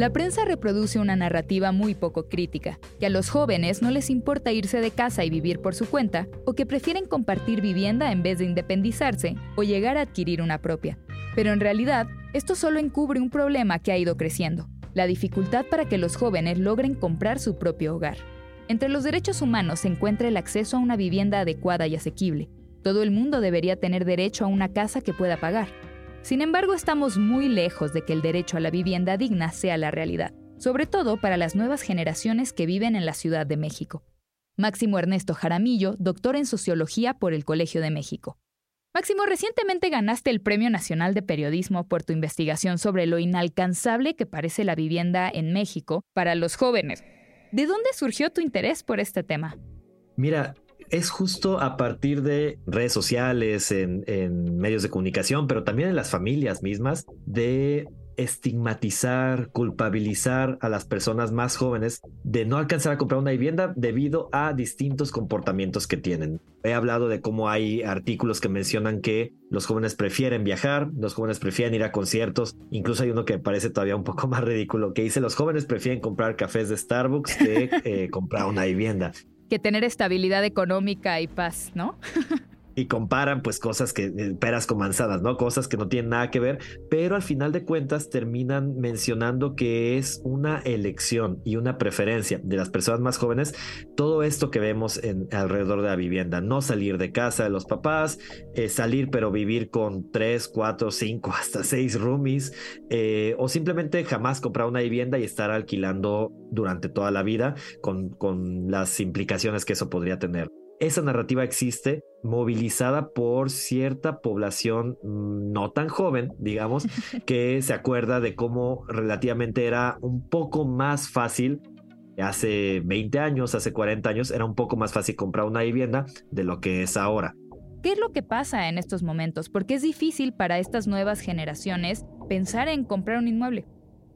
La prensa reproduce una narrativa muy poco crítica, que a los jóvenes no les importa irse de casa y vivir por su cuenta, o que prefieren compartir vivienda en vez de independizarse o llegar a adquirir una propia. Pero en realidad, esto solo encubre un problema que ha ido creciendo la dificultad para que los jóvenes logren comprar su propio hogar. Entre los derechos humanos se encuentra el acceso a una vivienda adecuada y asequible. Todo el mundo debería tener derecho a una casa que pueda pagar. Sin embargo, estamos muy lejos de que el derecho a la vivienda digna sea la realidad, sobre todo para las nuevas generaciones que viven en la Ciudad de México. Máximo Ernesto Jaramillo, doctor en Sociología por el Colegio de México. Máximo, recientemente ganaste el Premio Nacional de Periodismo por tu investigación sobre lo inalcanzable que parece la vivienda en México para los jóvenes. ¿De dónde surgió tu interés por este tema? Mira, es justo a partir de redes sociales, en, medios de comunicación, pero también en las familias mismas, de estigmatizar, culpabilizar a las personas más jóvenes de no alcanzar a comprar una vivienda debido a distintos comportamientos que tienen. He hablado de cómo hay artículos que mencionan que los jóvenes prefieren viajar, los jóvenes prefieren ir a conciertos, incluso hay uno que parece todavía un poco más ridículo que dice los jóvenes prefieren comprar cafés de Starbucks que eh, comprar una vivienda. Que tener estabilidad económica y paz, ¿no? y comparan pues cosas que eh, peras con manzanas, ¿no? Cosas que no tienen nada que ver, pero al final de cuentas terminan mencionando que es una elección y una preferencia de las personas más jóvenes todo esto que vemos en alrededor de la vivienda, no salir de casa de los papás, eh, salir pero vivir con tres, cuatro, cinco, hasta seis roomies, eh, o simplemente jamás comprar una vivienda y estar alquilando durante toda la vida con, con las implicaciones que eso podría tener esa narrativa existe movilizada por cierta población mm, no tan joven, digamos, que se acuerda de cómo relativamente era un poco más fácil hace 20 años, hace 40 años, era un poco más fácil comprar una vivienda de lo que es ahora. ¿Qué es lo que pasa en estos momentos? Porque es difícil para estas nuevas generaciones pensar en comprar un inmueble.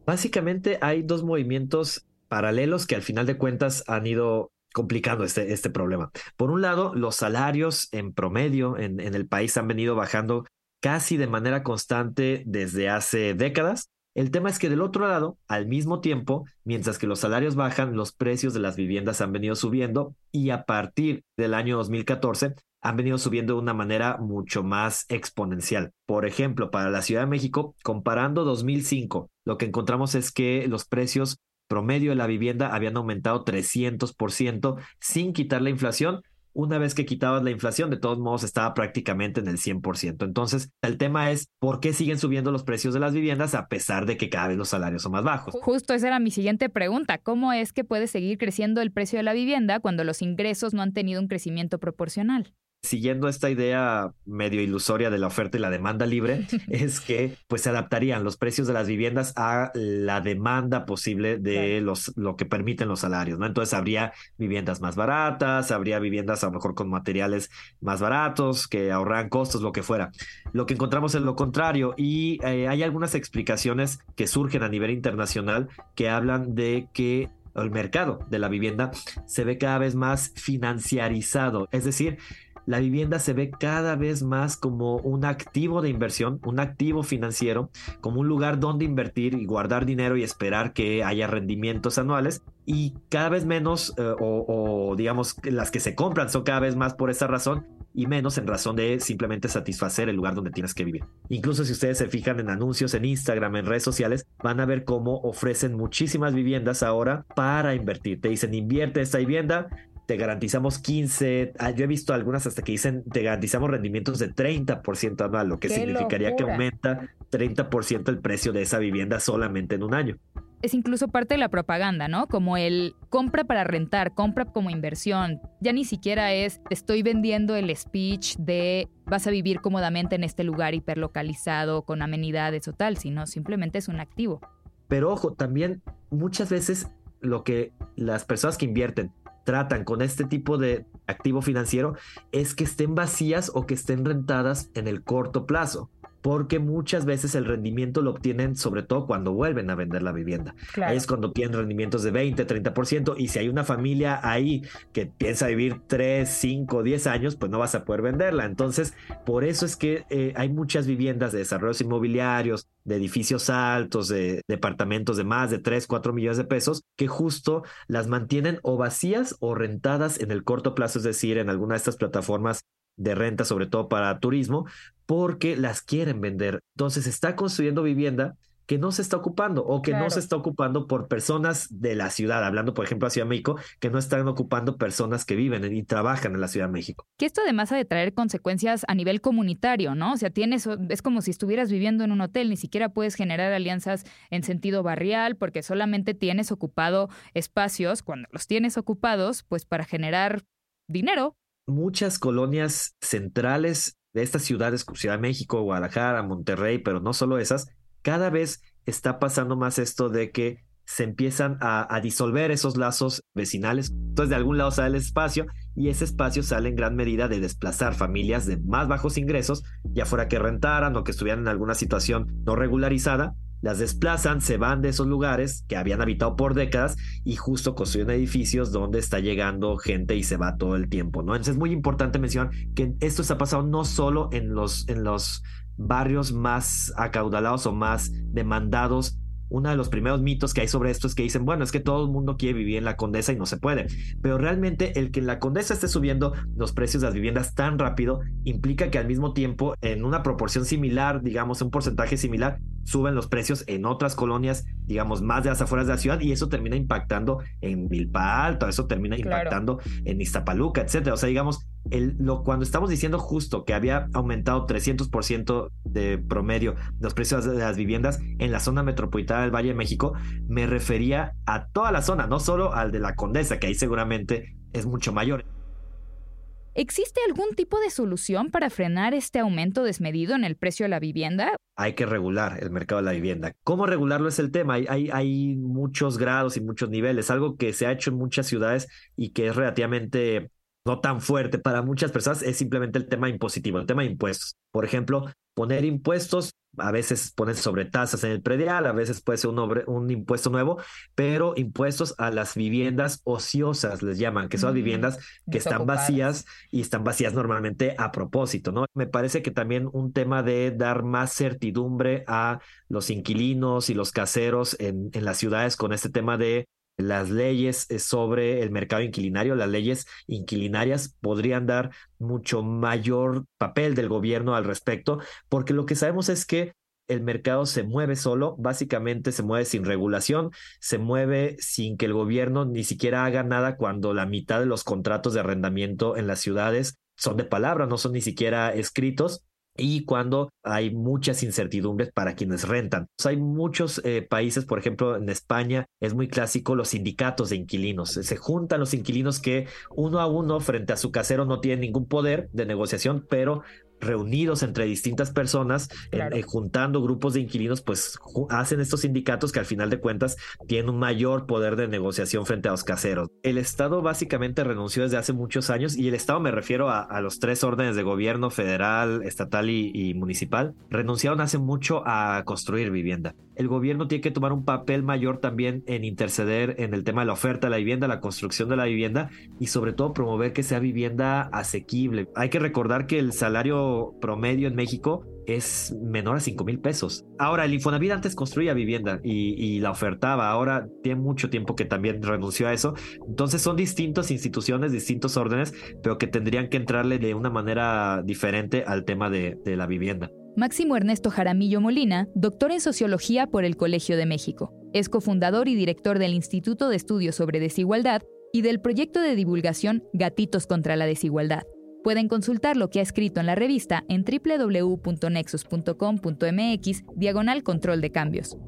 Básicamente hay dos movimientos paralelos que al final de cuentas han ido complicando este, este problema. Por un lado, los salarios en promedio en, en el país han venido bajando casi de manera constante desde hace décadas. El tema es que del otro lado, al mismo tiempo, mientras que los salarios bajan, los precios de las viviendas han venido subiendo y a partir del año 2014 han venido subiendo de una manera mucho más exponencial. Por ejemplo, para la Ciudad de México, comparando 2005, lo que encontramos es que los precios promedio de la vivienda habían aumentado 300% sin quitar la inflación. Una vez que quitabas la inflación, de todos modos estaba prácticamente en el 100%. Entonces, el tema es por qué siguen subiendo los precios de las viviendas a pesar de que cada vez los salarios son más bajos. Justo esa era mi siguiente pregunta. ¿Cómo es que puede seguir creciendo el precio de la vivienda cuando los ingresos no han tenido un crecimiento proporcional? Siguiendo esta idea medio ilusoria de la oferta y la demanda libre, es que pues se adaptarían los precios de las viviendas a la demanda posible de los lo que permiten los salarios, ¿no? Entonces habría viviendas más baratas, habría viviendas a lo mejor con materiales más baratos que ahorran costos, lo que fuera. Lo que encontramos es lo contrario y eh, hay algunas explicaciones que surgen a nivel internacional que hablan de que el mercado de la vivienda se ve cada vez más financiarizado, es decir, la vivienda se ve cada vez más como un activo de inversión, un activo financiero, como un lugar donde invertir y guardar dinero y esperar que haya rendimientos anuales. Y cada vez menos, eh, o, digamos, las que se compran son cada vez más por esa razón y menos en razón de simplemente satisfacer el lugar donde tienes que vivir. Incluso si ustedes se fijan en anuncios en Instagram, en redes sociales, van a ver cómo ofrecen muchísimas viviendas ahora para invertir. Te dicen invierte esta vivienda, te garantizamos 15, ah, yo he visto algunas hasta que dicen te garantizamos rendimientos de 30% anual, lo que significaría que aumenta 30% el precio de esa vivienda solamente en un año. Es incluso parte de la propaganda, ¿no? Como el compra para rentar, compra como inversión. Ya ni siquiera es estoy vendiendo el speech de vas a vivir cómodamente en este lugar hiperlocalizado con amenidades o tal, sino simplemente es un activo. Pero ojo, también muchas veces lo que las personas que invierten tratan con este tipo de activo financiero es que estén vacías o que estén rentadas en el corto plazo porque muchas veces el rendimiento lo obtienen sobre todo cuando vuelven a vender la vivienda. Es cuando tienen rendimientos de 20, 30% y si hay una familia ahí que piensa vivir 3, 5, 10 años, pues no vas a poder venderla. Entonces, por eso es que eh, hay muchas viviendas de desarrollos inmobiliarios, de edificios altos, de departamentos de más de 3, 4 millones de pesos, que justo las mantienen o vacías o rentadas en el corto plazo, es decir, en alguna de estas plataformas de renta, sobre todo para turismo, porque las quieren vender. Entonces está construyendo vivienda que no se está ocupando o que no se está ocupando por personas de la ciudad, hablando por ejemplo a Ciudad de México, que no están ocupando personas que viven y trabajan en la Ciudad de México. Que esto además ha de traer consecuencias a nivel comunitario, ¿no? O sea, tienes, es como si estuvieras viviendo en un hotel, ni siquiera puedes generar alianzas en sentido barrial porque solamente tienes ocupado espacios, cuando los tienes ocupados, pues para generar dinero, muchas colonias centrales de estas ciudades, Ciudad de México, Guadalajara, Monterrey, pero no solo esas, cada vez está pasando más esto de que se empiezan a, disolver esos lazos vecinales. Entonces, de algún lado sale el espacio y ese espacio sale en gran medida de desplazar familias de más bajos ingresos, ya fuera que rentaran o que estuvieran en alguna situación no regularizada, las desplazan, se van de esos lugares que habían habitado por décadas y justo construyen edificios donde está llegando gente y se va todo el tiempo, ¿no? Entonces es muy importante mencionar que esto está pasando no solo en los, en los barrios más acaudalados o más demandados uno de los primeros mitos que hay sobre esto es que dicen, bueno, es que todo el mundo quiere vivir en la Condesa y no se puede. Pero realmente el que en la Condesa esté subiendo los precios de las viviendas tan rápido implica que al mismo tiempo, en una proporción similar, digamos, un porcentaje similar, suben los precios en otras colonias, digamos, más de las afueras de la ciudad y eso termina impactando en Milpa Alto, eso termina impactando en Iztapaluca, etcétera. O sea, digamos, lo, cuando estamos diciendo justo que había aumentado 300% de promedio los precios de las viviendas en la zona metropolitana del Valle de México, me refería a toda la zona, no solo al de la Condesa, que ahí seguramente es mucho mayor. ¿Existe algún tipo de solución para frenar este aumento desmedido en el precio de la vivienda? Hay que regular el mercado de la vivienda. ¿Cómo regularlo es el tema? Hay, muchos grados y muchos niveles, algo que se ha hecho en muchas ciudades y que es relativamente no tan fuerte para muchas personas es simplemente el tema impositivo, el tema de impuestos. Por ejemplo, poner impuestos, a veces ponen sobre tasas en el predial, a veces puede ser un, un, impuesto nuevo, pero impuestos a las viviendas ociosas, les llaman, que son las viviendas que están vacías y están vacías normalmente a propósito, ¿no? Me parece que también un tema de dar más certidumbre a los inquilinos y los caseros en, en las ciudades con este tema de las leyes eh, sobre el mercado inquilinario, las leyes inquilinarias podrían dar mucho mayor papel del gobierno al respecto, porque lo que sabemos es que el mercado se mueve solo, básicamente se mueve sin regulación, se mueve sin que el gobierno ni siquiera haga nada cuando la mitad de los contratos de arrendamiento en las ciudades son de palabra, no son ni siquiera escritos y cuando hay muchas incertidumbres para quienes rentan. hay muchos eh, países, por ejemplo, en España es muy clásico los sindicatos de inquilinos. Se juntan los inquilinos que uno a uno frente a su casero no tienen ningún poder de negociación, pero reunidos entre distintas personas, eh, juntando grupos de inquilinos, pues hacen estos sindicatos que al final de cuentas tienen un mayor poder de negociación frente a los caseros. El Estado básicamente renunció desde hace muchos años y el Estado me refiero a, los tres órdenes de gobierno, federal, estatal y municipal, renunciaron hace mucho a construir vivienda el gobierno tiene que tomar un papel mayor también en interceder en el tema de la oferta de la vivienda, la construcción de la vivienda y sobre todo promover que sea vivienda asequible. Hay que recordar que el salario promedio en México es menor a 5 mil pesos. Ahora, el Infonavit antes construía vivienda y, la ofertaba, ahora tiene mucho tiempo que también renunció a eso. Entonces son distintas instituciones, distintos órdenes, pero que tendrían que entrarle de una manera diferente al tema de la vivienda. Máximo Ernesto Jaramillo Molina, doctor en Sociología por el Colegio de México. Es cofundador y director del Instituto de Estudios sobre Desigualdad y del proyecto de divulgación Gatitos contra la Desigualdad. Pueden consultar lo que ha escrito en la revista en www.nexus.com.mx diagonal control de cambios.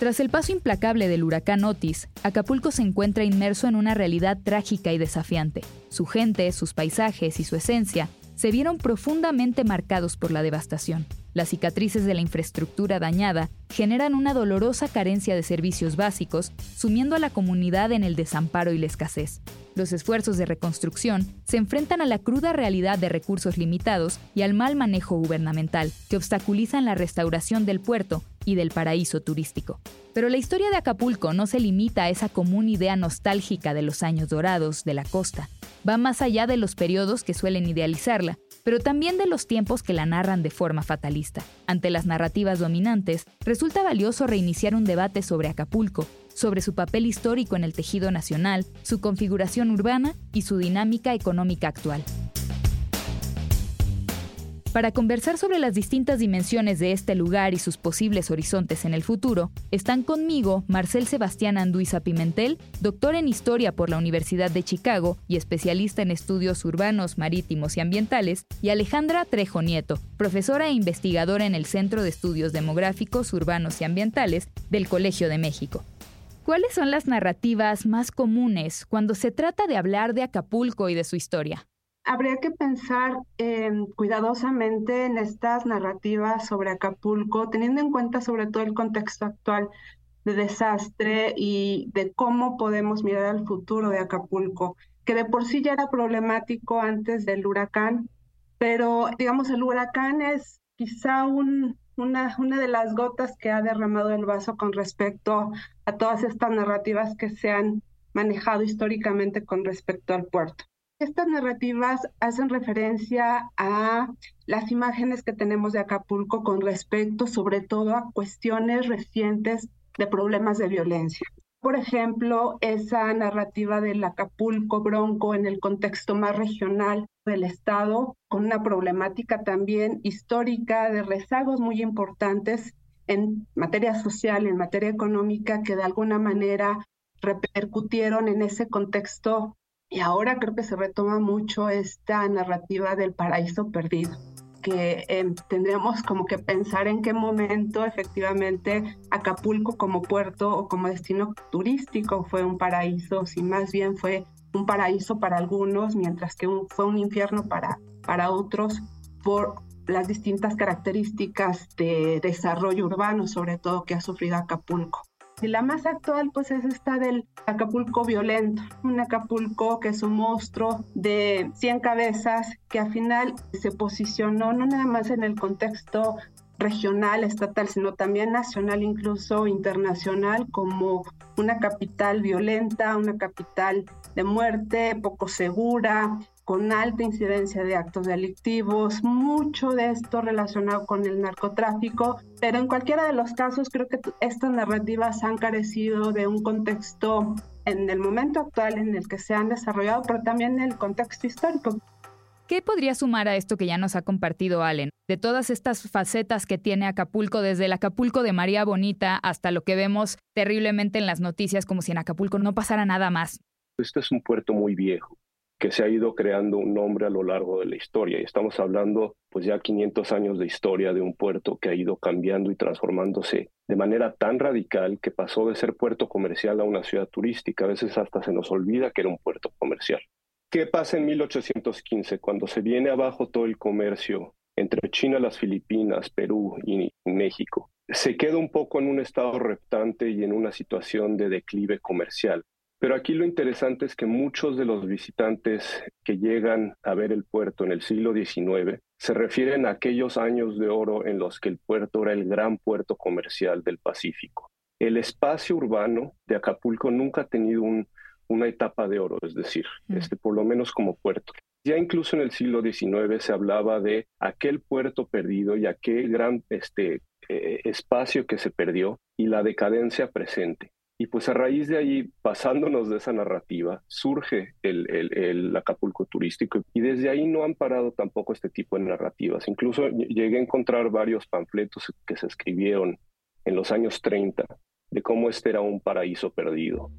Tras el paso implacable del huracán Otis, Acapulco se encuentra inmerso en una realidad trágica y desafiante. Su gente, sus paisajes y su esencia se vieron profundamente marcados por la devastación. Las cicatrices de la infraestructura dañada generan una dolorosa carencia de servicios básicos, sumiendo a la comunidad en el desamparo y la escasez. Los esfuerzos de reconstrucción se enfrentan a la cruda realidad de recursos limitados y al mal manejo gubernamental, que obstaculizan la restauración del puerto y del paraíso turístico. Pero la historia de Acapulco no se limita a esa común idea nostálgica de los años dorados de la costa. Va más allá de los periodos que suelen idealizarla, pero también de los tiempos que la narran de forma fatalista. Ante las narrativas dominantes, resulta valioso reiniciar un debate sobre Acapulco, sobre su papel histórico en el tejido nacional, su configuración urbana y su dinámica económica actual. Para conversar sobre las distintas dimensiones de este lugar y sus posibles horizontes en el futuro, están conmigo Marcel Sebastián Anduiza Pimentel, doctor en Historia por la Universidad de Chicago y especialista en estudios urbanos, marítimos y ambientales, y Alejandra Trejo Nieto, profesora e investigadora en el Centro de Estudios Demográficos, Urbanos y Ambientales del Colegio de México. ¿Cuáles son las narrativas más comunes cuando se trata de hablar de Acapulco y de su historia? Habría que pensar cuidadosamente en estas narrativas sobre Acapulco, teniendo en cuenta sobre todo el contexto actual de desastre y de cómo podemos mirar al futuro de Acapulco, que de por sí ya era problemático antes del huracán, pero digamos el huracán es quizá un, una de las gotas que ha derramado el vaso con respecto a todas estas narrativas que se han manejado históricamente con respecto al puerto. Estas narrativas hacen referencia a las imágenes que tenemos de Acapulco con respecto sobre todo a cuestiones recientes de problemas de violencia. Por ejemplo, esa narrativa del Acapulco Bronco en el contexto más regional del Estado, con una problemática también histórica de rezagos muy importantes en materia social, en materia económica, que de alguna manera repercutieron en ese contexto y ahora creo que se retoma mucho esta narrativa del paraíso perdido, que em, tendríamos como que pensar en qué momento efectivamente Acapulco como puerto o como destino turístico fue un paraíso, si más bien fue un paraíso para algunos, mientras que fue un infierno para, para otros por las distintas características de desarrollo urbano, sobre todo que ha sufrido Acapulco. Y la más actual pues es esta del Acapulco violento, un Acapulco que es un monstruo de 100 cabezas que al final se posicionó no nada más en el contexto regional, estatal, sino también nacional, incluso internacional, como una capital violenta, una capital de muerte, poco segura, con alta incidencia de actos delictivos, mucho de esto relacionado con el narcotráfico, pero en cualquiera de los casos creo que estas narrativas han carecido de un contexto en el momento actual en el que se han desarrollado, pero también en el contexto histórico. ¿Qué podría sumar a esto que ya nos ha compartido Allen? De todas estas facetas que tiene Acapulco, desde el Acapulco de María Bonita hasta lo que vemos terriblemente en las noticias, como si en Acapulco no pasara nada más. Este es un puerto muy viejo que se ha ido creando un nombre a lo largo de la historia. Y estamos hablando pues ya 500 años de historia de un puerto que ha ido cambiando y transformándose de manera tan radical que pasó de ser puerto comercial a una ciudad turística. A veces hasta se nos olvida que era un puerto comercial. ¿Qué pasa en 1815 cuando se viene abajo todo el comercio entre China, las Filipinas, Perú y México? Se queda un poco en un estado reptante y en una situación de declive comercial. Pero aquí lo interesante es que muchos de los visitantes que llegan a ver el puerto en el siglo XIX se refieren a aquellos años de oro en los que el puerto era el gran puerto comercial del Pacífico. El espacio urbano de Acapulco nunca ha tenido una etapa de oro, es decir, mm. este, por lo menos como puerto. Ya incluso en el siglo XIX se hablaba de aquel puerto perdido y aquel gran este, eh, espacio que se perdió y la decadencia presente. Y pues a raíz de ahí, pasándonos de esa narrativa, surge el, el, Acapulco turístico y desde ahí no han parado tampoco este tipo de narrativas. Incluso llegué a encontrar varios panfletos que se escribieron en los años 30 de cómo este era un paraíso perdido.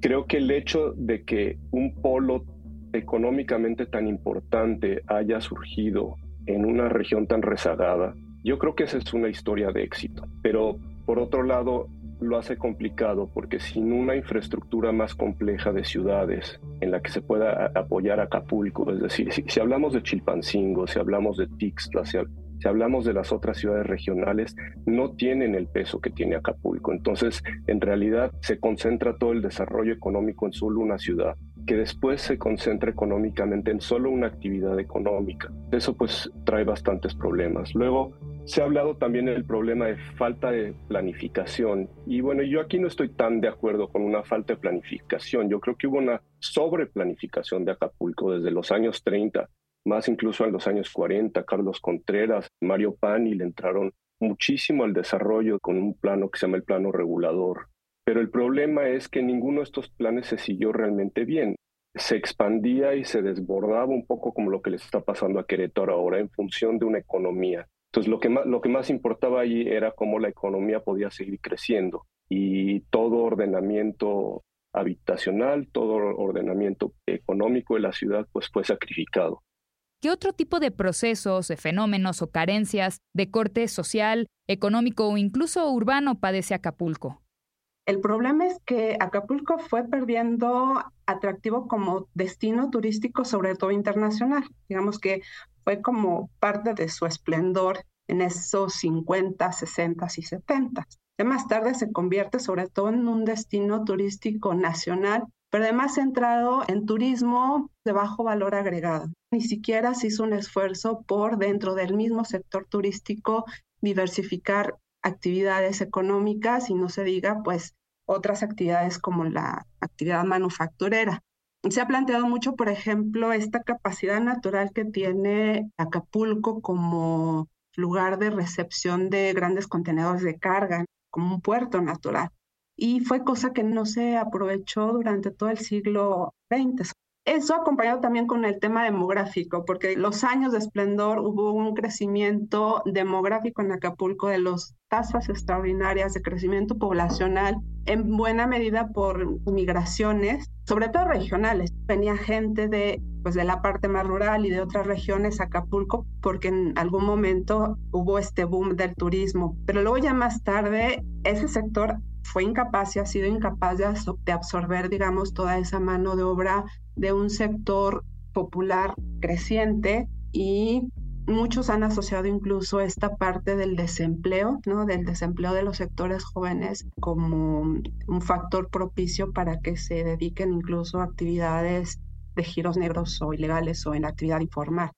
Creo que el hecho de que un polo económicamente tan importante haya surgido en una región tan rezagada, yo creo que esa es una historia de éxito. Pero por otro lado, lo hace complicado porque sin una infraestructura más compleja de ciudades en la que se pueda apoyar Acapulco, es decir, si, hablamos de Chilpancingo, si hablamos de Tixla, si, si hablamos de las otras ciudades regionales, no tienen el peso que tiene Acapulco. Entonces, en realidad se concentra todo el desarrollo económico en solo una ciudad que después se concentra económicamente en solo una actividad económica. Eso pues trae bastantes problemas. Luego, se ha hablado también del problema de falta de planificación. Y bueno, yo aquí no estoy tan de acuerdo con una falta de planificación. Yo creo que hubo una sobreplanificación de Acapulco desde los años 30, más incluso en los años 40. Carlos Contreras, Mario Pani le entraron muchísimo al desarrollo con un plano que se llama el plano regulador. Pero el problema es que ninguno de estos planes se siguió realmente bien. Se expandía y se desbordaba un poco como lo que les está pasando a Querétaro ahora en función de una economía entonces, lo que, más, lo que más importaba allí era cómo la economía podía seguir creciendo y todo ordenamiento habitacional, todo ordenamiento económico de la ciudad, pues fue sacrificado. ¿Qué otro tipo de procesos, fenómenos o carencias de corte social, económico o incluso urbano padece Acapulco? El problema es que Acapulco fue perdiendo atractivo como destino turístico, sobre todo internacional. Digamos que fue como parte de su esplendor en esos 50, 60 y 70. Ya más tarde se convierte sobre todo en un destino turístico nacional, pero además centrado en turismo de bajo valor agregado. Ni siquiera se hizo un esfuerzo por dentro del mismo sector turístico diversificar actividades económicas y no se diga pues otras actividades como la actividad manufacturera. Se ha planteado mucho, por ejemplo, esta capacidad natural que tiene Acapulco como lugar de recepción de grandes contenedores de carga, como un puerto natural. Y fue cosa que no se aprovechó durante todo el siglo XX. Eso acompañado también con el tema demográfico, porque los años de esplendor hubo un crecimiento demográfico en Acapulco de las tasas extraordinarias de crecimiento poblacional, en buena medida por migraciones, sobre todo regionales. Venía gente de, pues, de la parte más rural y de otras regiones a Acapulco, porque en algún momento hubo este boom del turismo. Pero luego ya más tarde, ese sector fue incapaz y ha sido incapaz de, absorber, digamos, toda esa mano de obra de un sector popular creciente y muchos han asociado incluso esta parte del desempleo, ¿no? Del desempleo de los sectores jóvenes como un factor propicio para que se dediquen incluso a actividades de giros negros o ilegales o en actividad informal.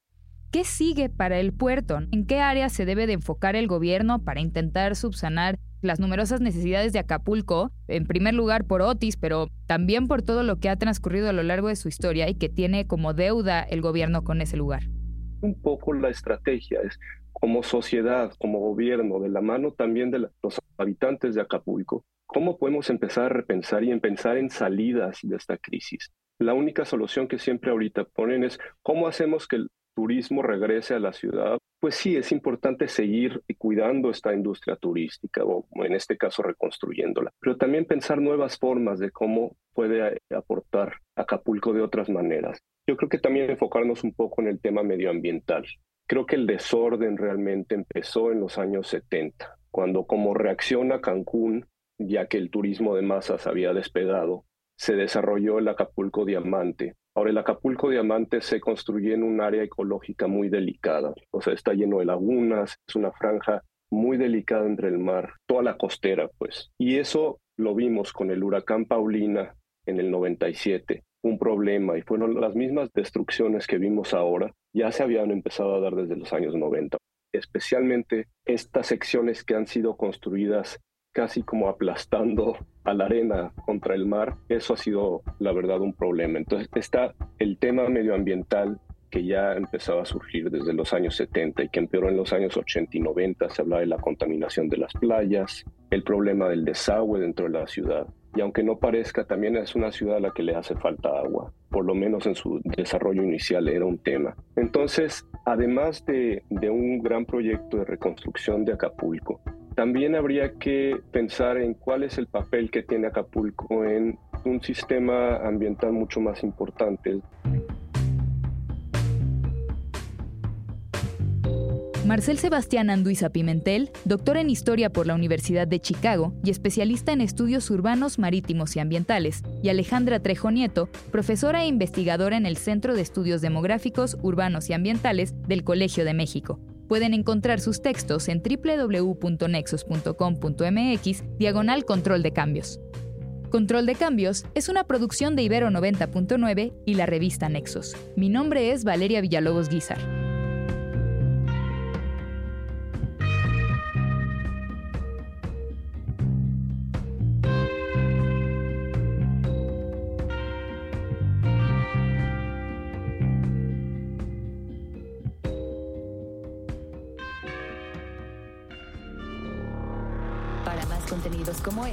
¿Qué sigue para el puerto? ¿En qué área se debe de enfocar el gobierno para intentar subsanar las numerosas necesidades de Acapulco, en primer lugar por Otis, pero también por todo lo que ha transcurrido a lo largo de su historia y que tiene como deuda el gobierno con ese lugar. Un poco la estrategia es como sociedad, como gobierno, de la mano también de los habitantes de Acapulco, ¿cómo podemos empezar a repensar y en pensar en salidas de esta crisis? La única solución que siempre ahorita ponen es cómo hacemos que turismo regrese a la ciudad, pues sí, es importante seguir cuidando esta industria turística o en este caso reconstruyéndola, pero también pensar nuevas formas de cómo puede aportar Acapulco de otras maneras. Yo creo que también enfocarnos un poco en el tema medioambiental. Creo que el desorden realmente empezó en los años 70, cuando como reacciona Cancún, ya que el turismo de masas había despegado, se desarrolló el Acapulco Diamante, Ahora, el Acapulco Diamante se construyó en un área ecológica muy delicada, o sea, está lleno de lagunas, es una franja muy delicada entre el mar, toda la costera, pues. Y eso lo vimos con el huracán Paulina en el 97, un problema, y fueron las mismas destrucciones que vimos ahora, ya se habían empezado a dar desde los años 90 especialmente estas secciones que han sido construidas casi como aplastando a la arena contra el mar, eso ha sido la verdad un problema. Entonces está el tema medioambiental que ya empezaba a surgir desde los años 70 y que empeoró en los años 80 y 90. Se habla de la contaminación de las playas, el problema del desagüe dentro de la ciudad. Y aunque no parezca, también es una ciudad a la que le hace falta agua. Por lo menos en su desarrollo inicial era un tema. Entonces, además de, de un gran proyecto de reconstrucción de Acapulco, también habría que pensar en cuál es el papel que tiene Acapulco en un sistema ambiental mucho más importante. Marcel Sebastián Anduiza Pimentel, doctor en Historia por la Universidad de Chicago y especialista en estudios urbanos, marítimos y ambientales, y Alejandra Trejo Nieto, profesora e investigadora en el Centro de Estudios Demográficos, Urbanos y Ambientales del Colegio de México. Pueden encontrar sus textos en www.nexos.com.mx, diagonal control de cambios. Control de Cambios es una producción de Ibero 90.9 y la revista Nexos. Mi nombre es Valeria Villalobos Guizar.